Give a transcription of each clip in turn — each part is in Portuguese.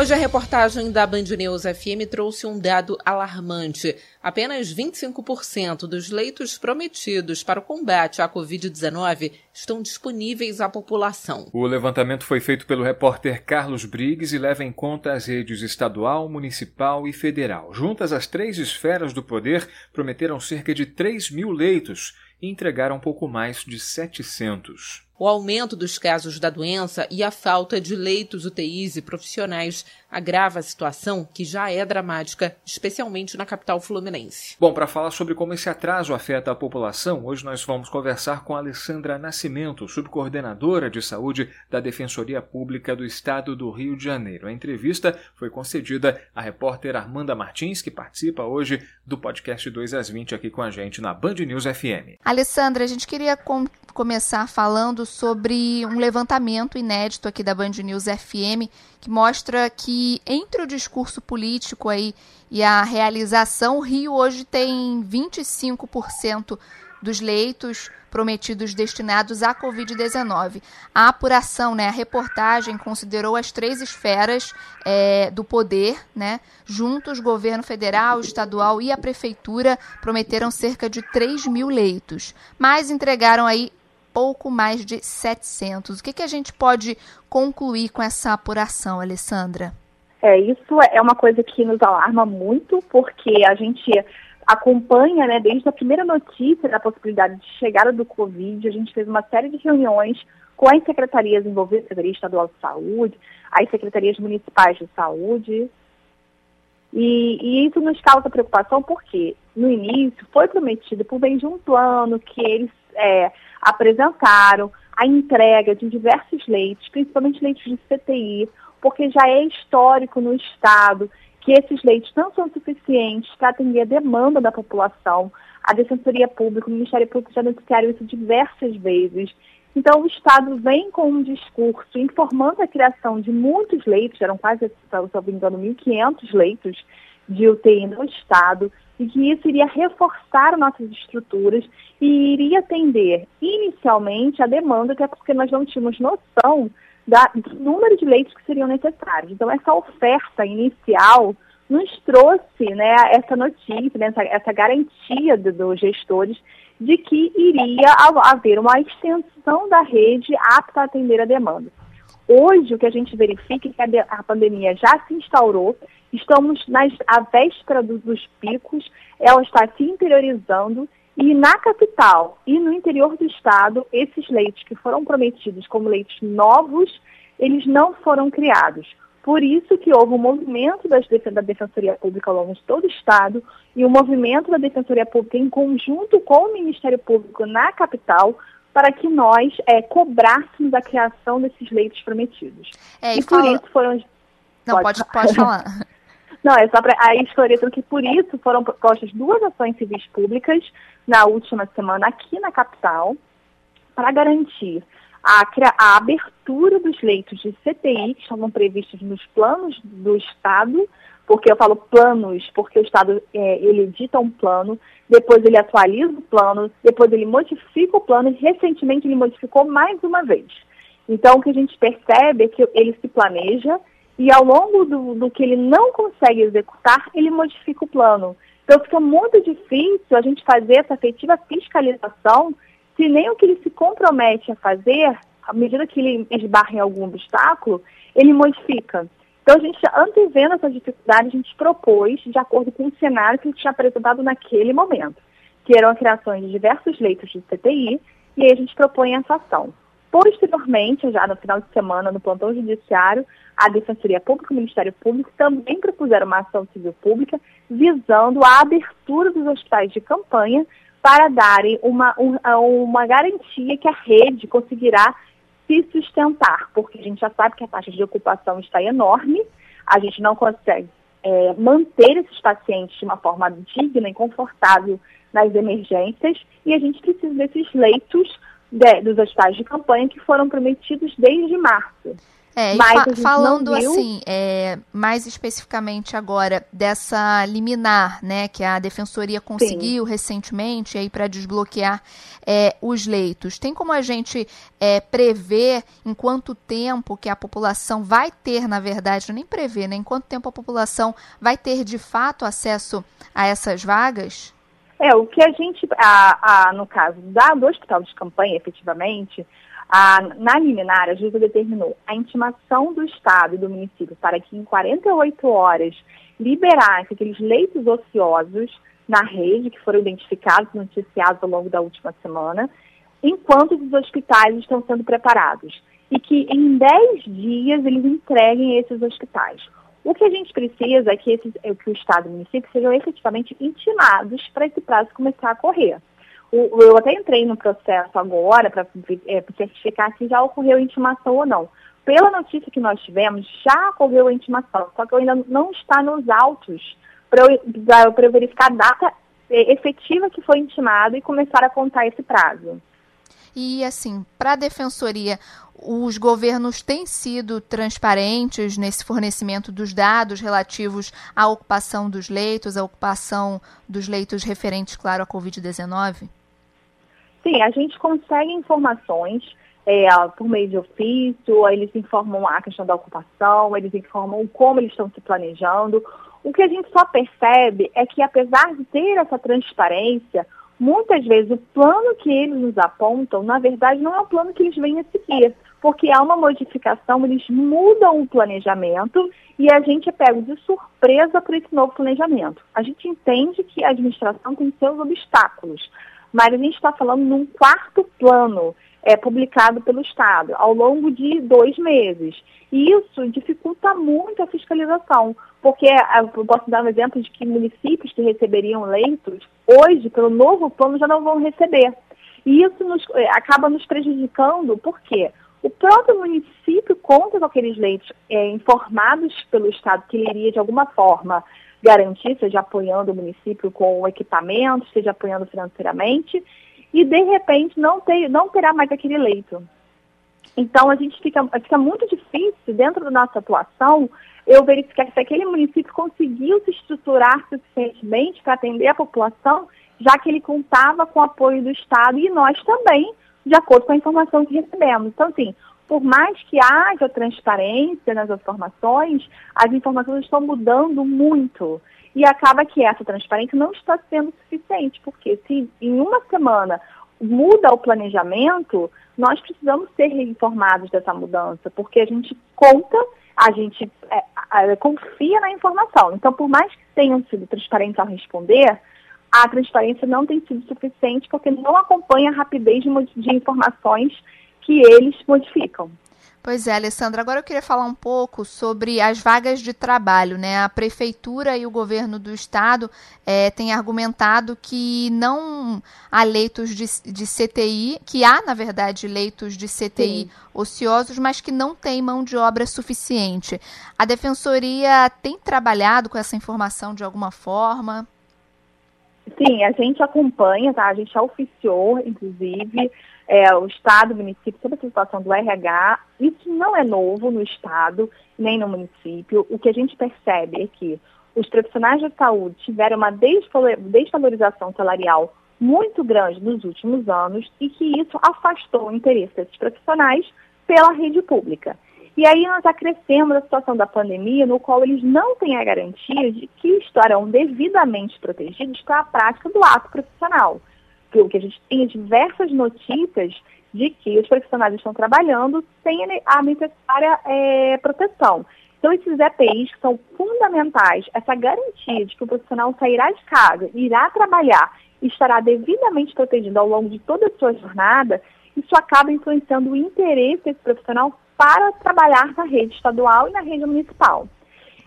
Hoje a reportagem da Band News FM trouxe um dado alarmante. Apenas 25% dos leitos prometidos para o combate à Covid-19 estão disponíveis à população. O levantamento foi feito pelo repórter Carlos Briggs e leva em conta as redes estadual, municipal e federal. Juntas, as três esferas do poder prometeram cerca de 3 mil leitos e entregaram pouco mais de 700. O aumento dos casos da doença e a falta de leitos UTIs e profissionais agrava a situação, que já é dramática, especialmente na capital fluminense. Bom, para falar sobre como esse atraso afeta a população, hoje nós vamos conversar com a Alessandra Nascimento, subcoordenadora de saúde da Defensoria Pública do Estado do Rio de Janeiro. A entrevista foi concedida à repórter Armanda Martins, que participa hoje do podcast 2 às 20 aqui com a gente na Band News FM. Alessandra, a gente queria com começar falando sobre um levantamento inédito aqui da Band News FM que mostra que entre o discurso político aí e a realização, o Rio hoje tem 25% dos leitos prometidos destinados à Covid-19. A apuração, né, a reportagem considerou as três esferas é, do poder, né, juntos, governo federal, estadual e a prefeitura prometeram cerca de 3 mil leitos, mas entregaram aí pouco mais de 700. O que, que a gente pode concluir com essa apuração, Alessandra? É, isso é uma coisa que nos alarma muito, porque a gente acompanha, né, desde a primeira notícia da possibilidade de chegada do Covid, a gente fez uma série de reuniões com as secretarias envolvidas, Secretaria Estadual de Saúde, as secretarias municipais de saúde, e, e, isso nos causa preocupação porque, no início, foi prometido por meio de um plano que eles é, apresentaram a entrega de diversos leitos, principalmente leitos de CTI, porque já é histórico no Estado que esses leitos não são suficientes para atender a demanda da população. A Defensoria Pública, o Ministério Público já noticiaram isso diversas vezes. Então, o Estado vem com um discurso informando a criação de muitos leitos, eram quase, se não me engano, 1.500 leitos de UTI no Estado, e que isso iria reforçar nossas estruturas e iria atender inicialmente a demanda, até porque nós não tínhamos noção da, do número de leitos que seriam necessários. Então, essa oferta inicial nos trouxe né, essa notícia, né, essa, essa garantia do, dos gestores de que iria haver uma extensão da rede apta a atender a demanda. Hoje, o que a gente verifica é que a, pandemia já se instaurou Estamos nas, à véspera do, dos picos, ela está se interiorizando e na capital e no interior do estado, esses leitos que foram prometidos como leitos novos, eles não foram criados. Por isso que houve um movimento das, da Defensoria Pública ao longo de todo o Estado e o um movimento da Defensoria Pública em conjunto com o Ministério Público na capital para que nós é, cobrássemos a criação desses leitos prometidos. É, e, e fala... por isso foram... Não, pode, pode, pode falar. Não, é só para aí esclarecendo que por isso foram propostas duas ações civis públicas na última semana aqui na capital para garantir a, a abertura dos leitos de CTI que estavam previstos nos planos do Estado, porque eu falo planos, porque o Estado é, ele edita um plano, depois ele atualiza o plano, depois ele modifica o plano e recentemente ele modificou mais uma vez. Então o que a gente percebe é que ele se planeja, e ao longo do, do que ele não consegue executar, ele modifica o plano. Então fica muito difícil a gente fazer essa efetiva fiscalização se nem o que ele se compromete a fazer, à medida que ele esbarra em algum obstáculo, ele modifica. Então, a gente, antevendo essa dificuldade, a gente propôs, de acordo com o cenário que a gente tinha apresentado naquele momento, que eram a criação de diversos leitos de CTI, e aí a gente propõe essa ação. Posteriormente, já no final de semana, no plantão judiciário, a Defensoria Pública e o Ministério Público também propuseram uma ação civil pública visando a abertura dos hospitais de campanha para darem uma, uma garantia que a rede conseguirá se sustentar, porque a gente já sabe que a taxa de ocupação está enorme, a gente não consegue é, manter esses pacientes de uma forma digna e confortável nas emergências e a gente precisa desses leitos de, dos hospitais de campanha que foram prometidos desde março. É, fa falando assim, é, mais especificamente agora dessa liminar, né, que a defensoria conseguiu Sim. recentemente aí para desbloquear é, os leitos. Tem como a gente é, prever em quanto tempo que a população vai ter, na verdade, nem prever, né, em quanto tempo a população vai ter de fato acesso a essas vagas? É, o que a gente, a, a, no caso da, do hospital de campanha, efetivamente, na liminar, a juíza determinou a intimação do Estado e do município para que em 48 horas liberasse aqueles leitos ociosos na rede que foram identificados, noticiados ao longo da última semana, enquanto os hospitais estão sendo preparados. E que em 10 dias eles entreguem esses hospitais. O que a gente precisa é que, esses, é que o Estado e o município sejam efetivamente intimados para esse prazo começar a correr. Eu até entrei no processo agora para é, certificar se já ocorreu intimação ou não. Pela notícia que nós tivemos, já ocorreu a intimação, só que ainda não está nos autos para eu, eu verificar a data é, efetiva que foi intimado e começar a contar esse prazo. E assim, para a defensoria, os governos têm sido transparentes nesse fornecimento dos dados relativos à ocupação dos leitos, à ocupação dos leitos referentes, claro, à Covid-19? Sim, a gente consegue informações é, por meio de ofício, eles informam a questão da ocupação, eles informam como eles estão se planejando. O que a gente só percebe é que, apesar de ter essa transparência, muitas vezes o plano que eles nos apontam, na verdade, não é o plano que eles vêm a seguir, porque há uma modificação, eles mudam o planejamento e a gente é pego de surpresa por esse novo planejamento. A gente entende que a administração tem seus obstáculos, mas a gente está falando num quarto plano é, publicado pelo Estado ao longo de dois meses. E isso dificulta muito a fiscalização, porque eu posso dar um exemplo de que municípios que receberiam leitos, hoje, pelo novo plano, já não vão receber. E isso nos, é, acaba nos prejudicando, por quê? O próprio município conta com aqueles leitos é, informados pelo Estado que ele iria, de alguma forma, garantir, seja apoiando o município com equipamento, seja apoiando financeiramente, e de repente não, ter, não terá mais aquele leito. Então a gente fica, fica muito difícil, dentro da nossa atuação, eu verificar se aquele município conseguiu se estruturar suficientemente para atender a população, já que ele contava com o apoio do Estado e nós também, de acordo com a informação que recebemos. Então, assim, por mais que haja transparência nas informações, as informações estão mudando muito. E acaba que essa transparência não está sendo suficiente, porque se em uma semana muda o planejamento, nós precisamos ser informados dessa mudança, porque a gente conta, a gente é, é, confia na informação. Então, por mais que tenham sido transparentes ao responder, a transparência não tem sido suficiente porque não acompanha a rapidez de, de informações que eles modificam. Pois é, Alessandra. Agora eu queria falar um pouco sobre as vagas de trabalho. Né? A prefeitura e o governo do estado é, têm argumentado que não há leitos de, de, CTI, que há, na verdade, leitos de CTI Sim. ociosos, mas que não tem mão de obra suficiente. A defensoria tem trabalhado com essa informação de alguma forma? Sim, a gente acompanha, tá? A gente já oficiou, inclusive, é, o Estado, o município, sobre a situação do RH. Isso não é novo no Estado, nem no município. O que a gente percebe é que os profissionais de saúde tiveram uma desvalorização salarial muito grande nos últimos anos e que isso afastou o interesse desses profissionais pela rede pública. E aí nós acrescemos a situação da pandemia, no qual eles não têm a garantia de que estarão devidamente protegidos para a prática do ato profissional. Porque a gente tem diversas notícias de que os profissionais estão trabalhando sem a necessária é, proteção. Então, esses EPIs são fundamentais, essa garantia de que o profissional sairá de casa, irá trabalhar e estará devidamente protegido ao longo de toda a sua jornada, isso acaba influenciando o interesse desse profissional para trabalhar na rede estadual e na rede municipal.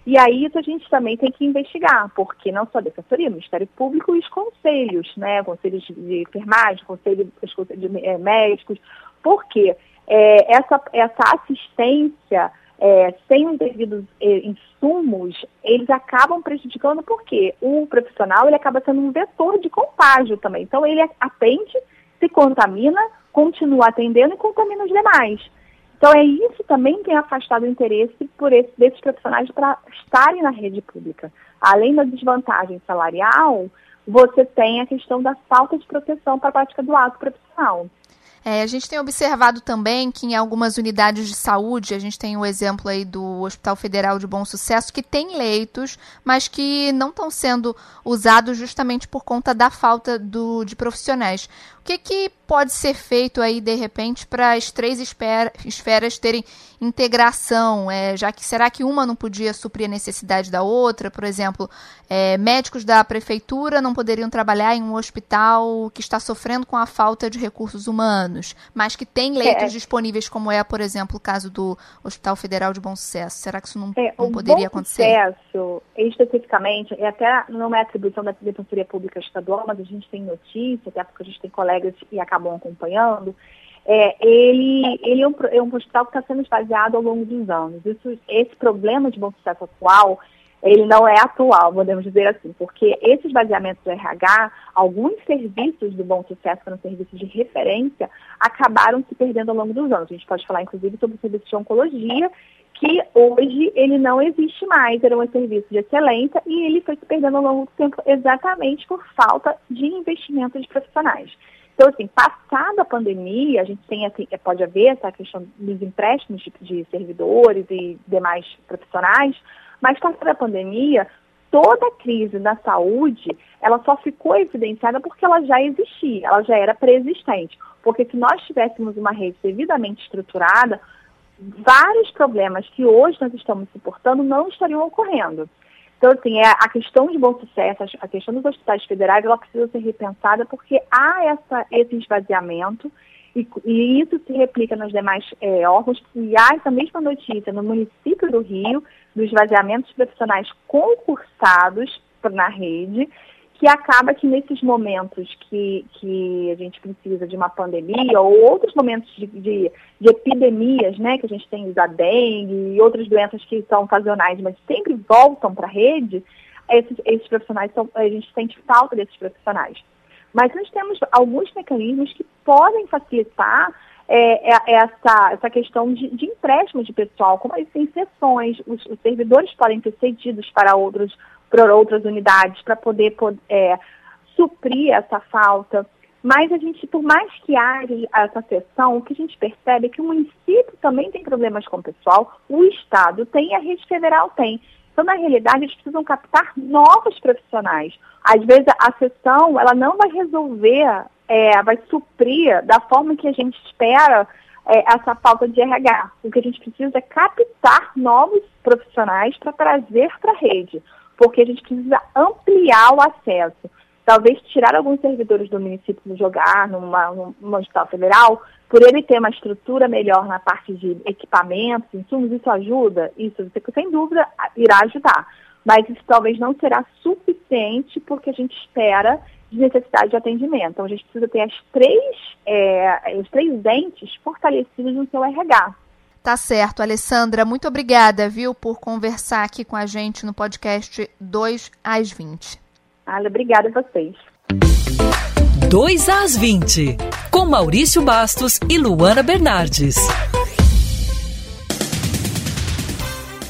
E aí isso a gente também tem que investigar, porque não só a Defensoria, o Ministério Público e os conselhos, né? Conselhos de enfermagem, conselho, de é, médicos, porque é, essa, essa assistência é, sem os devidos é, insumos, eles acabam prejudicando porque o profissional ele acaba sendo um vetor de contágio também. Então ele atende, se contamina, continua atendendo e contamina os demais. Então, é isso também que tem afastado o interesse por esse, desses profissionais para estarem na rede pública. Além da desvantagem salarial, você tem a questão da falta de proteção para a prática do ato profissional. É, a gente tem observado também que em algumas unidades de saúde, a gente tem o exemplo aí do Hospital Federal de Bom Sucesso, que tem leitos, mas que não estão sendo usados justamente por conta da falta do, de profissionais. O que, que pode ser feito aí, de repente, para as três esferas terem integração? É, já que será que uma não podia suprir a necessidade da outra? Por exemplo, é, médicos da prefeitura não poderiam trabalhar em um hospital que está sofrendo com a falta de recursos humanos, mas que tem leitos é. disponíveis, como é, por exemplo, o caso do Hospital Federal de Bom Sucesso. Será que isso não, é, não poderia Bom acontecer? Sucesso, especificamente, é até não é atribuição da Defensoria Pública Estadual, mas a gente tem notícia, até porque a gente tem colegas colegas e acabam acompanhando, é, ele, ele é, um, é um hospital que está sendo esvaziado ao longo dos anos. Isso, esse problema de bom sucesso atual, ele não é atual, podemos dizer assim, porque esse esvaziamento do RH, alguns serviços do bom sucesso, que eram serviços de referência, acabaram se perdendo ao longo dos anos. A gente pode falar, inclusive, sobre o serviço de oncologia, que hoje ele não existe mais, era um serviço de excelência e ele foi se perdendo ao longo do tempo exatamente por falta de investimento de profissionais. Então, assim, passada a pandemia, a gente tem, assim, pode haver essa questão dos empréstimos de, de servidores e demais profissionais, mas passada a pandemia, toda a crise da saúde, ela só ficou evidenciada porque ela já existia, ela já era preexistente. Porque se nós tivéssemos uma rede devidamente estruturada, vários problemas que hoje nós estamos suportando não estariam ocorrendo. Então, assim, é, a questão de bom sucesso, a questão dos hospitais federais, ela precisa ser repensada porque há essa, esse esvaziamento e, e isso se replica nos demais é, órgãos. E há essa mesma notícia no município do Rio, dos esvaziamentos profissionais concursados na rede, que acaba que nesses momentos que, que a gente precisa de uma pandemia ou outros momentos de, de, de epidemias, né, que a gente tem a dengue e outras doenças que são ocasionais, mas sempre voltam para a rede, esses, esses profissionais, são, a gente sente falta desses profissionais. Mas nós temos alguns mecanismos que podem facilitar é, é, essa, essa questão de, de empréstimo de pessoal, como as exceções, os, os servidores podem ser cedidos para outros para outras unidades para poder é, suprir essa falta. Mas a gente, por mais que haja essa sessão, o que a gente percebe é que o município também tem problemas com o pessoal, o Estado tem e a rede federal tem. Então, na realidade, eles precisam captar novos profissionais. Às vezes, a sessão ela não vai resolver, é, vai suprir da forma que a gente espera é, essa falta de RH. O que a gente precisa é captar novos profissionais para trazer para a rede porque a gente precisa ampliar o acesso. Talvez tirar alguns servidores do município e jogar numa, numa hospital federal, por ele ter uma estrutura melhor na parte de equipamentos, insumos, isso ajuda? Isso, sem dúvida, irá ajudar. Mas isso talvez não será suficiente porque a gente espera de necessidade de atendimento. Então, a gente precisa ter as três, é, os três dentes fortalecidos no seu RH. Tá certo, Alessandra. Muito obrigada, viu, por conversar aqui com a gente no podcast 2 às 20. Ale, obrigada a vocês. 2 às 20, com Maurício Bastos e Luana Bernardes.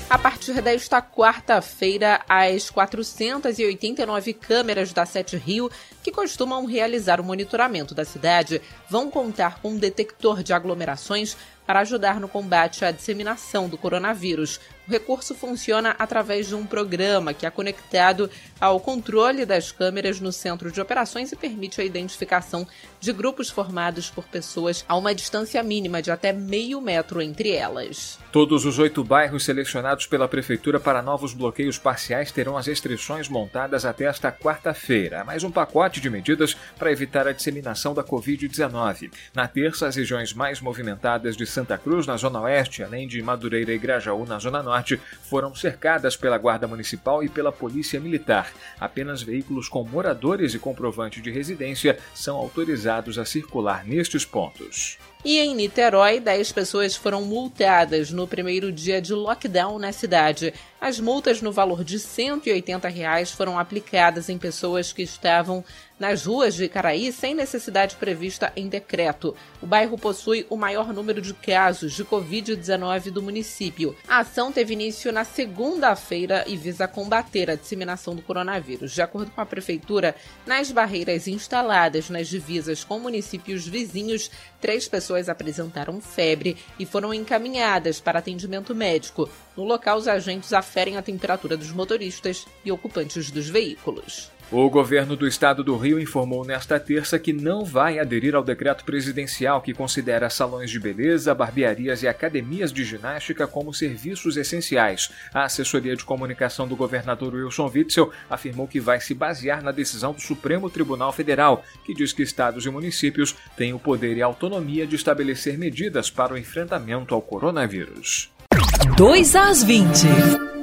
A partir desta quarta-feira, as 489 câmeras da Sete Rio, que costumam realizar o monitoramento da cidade, vão contar com um detector de aglomerações para ajudar no combate à disseminação do coronavírus. O recurso funciona através de um programa que é conectado ao controle das câmeras no centro de operações e permite a identificação de grupos formados por pessoas a uma distância mínima de até meio metro entre elas. Todos os oito bairros selecionados pela Prefeitura para novos bloqueios parciais terão as restrições montadas até esta quarta-feira. Mais um pacote de medidas para evitar a disseminação da Covid-19. Na terça, as regiões mais movimentadas de Santa Cruz, na Zona Oeste, além de Madureira e Grajaú, na Zona Norte foram cercadas pela Guarda Municipal e pela Polícia Militar. Apenas veículos com moradores e comprovante de residência são autorizados a circular nestes pontos. E em Niterói, 10 pessoas foram multadas no primeiro dia de lockdown na cidade. As multas no valor de 180 reais foram aplicadas em pessoas que estavam nas ruas de Icaraí sem necessidade prevista em decreto. O bairro possui o maior número de casos de Covid-19 do município. A ação teve início na segunda-feira e visa combater a disseminação do coronavírus. De acordo com a prefeitura, nas barreiras instaladas nas divisas com municípios vizinhos, três pessoas apresentaram febre e foram encaminhadas para atendimento médico. No local, os agentes aferem a temperatura dos motoristas e ocupantes dos veículos. O governo do estado do Rio informou nesta terça que não vai aderir ao decreto presidencial que considera salões de beleza, barbearias e academias de ginástica como serviços essenciais. A assessoria de comunicação do governador Wilson Witzel afirmou que vai se basear na decisão do Supremo Tribunal Federal, que diz que estados e municípios têm o poder e autonomia de estabelecer medidas para o enfrentamento ao coronavírus. 2 às 20.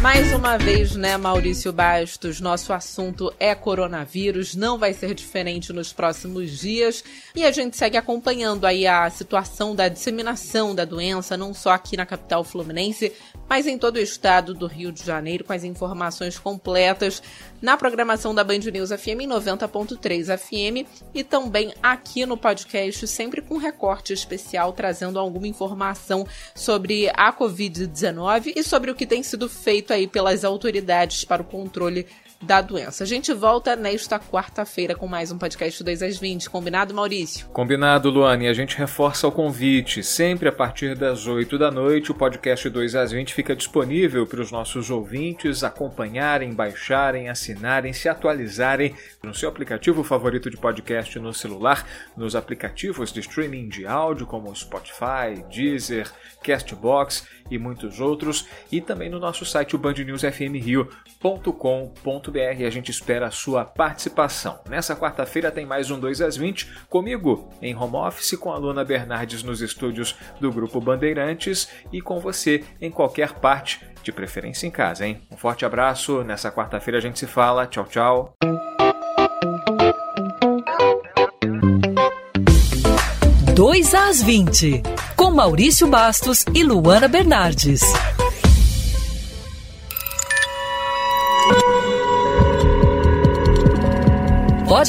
Mais uma vez, né, Maurício Bastos, nosso assunto é coronavírus, não vai ser diferente nos próximos dias. E a gente segue acompanhando aí a situação da disseminação da doença, não só aqui na capital fluminense, mas em todo o estado do Rio de Janeiro, com as informações completas na programação da Band News FM em 90.3 FM e também aqui no podcast, sempre com recorte especial, trazendo alguma informação sobre a Covid-19 e sobre o que tem sido feito aí pelas autoridades para o controle da doença. A gente volta nesta quarta-feira com mais um podcast 2 às 20. Combinado, Maurício? Combinado, Luane. A gente reforça o convite. Sempre a partir das 8 da noite, o podcast 2 às 20 fica disponível para os nossos ouvintes acompanharem, baixarem, assinarem, se atualizarem no seu aplicativo favorito de podcast no celular, nos aplicativos de streaming de áudio como Spotify, Deezer, Castbox e muitos outros, e também no nosso site, o bandnewsfmrio.com.br. A gente espera a sua participação. Nessa quarta-feira tem mais um 2 às 20, comigo em home office, com a Luna Bernardes nos estúdios do Grupo Bandeirantes e com você em qualquer parte, de preferência em casa, hein? Um forte abraço, nessa quarta-feira a gente se fala. Tchau, tchau. 2 às 20, com Maurício Bastos e Luana Bernardes.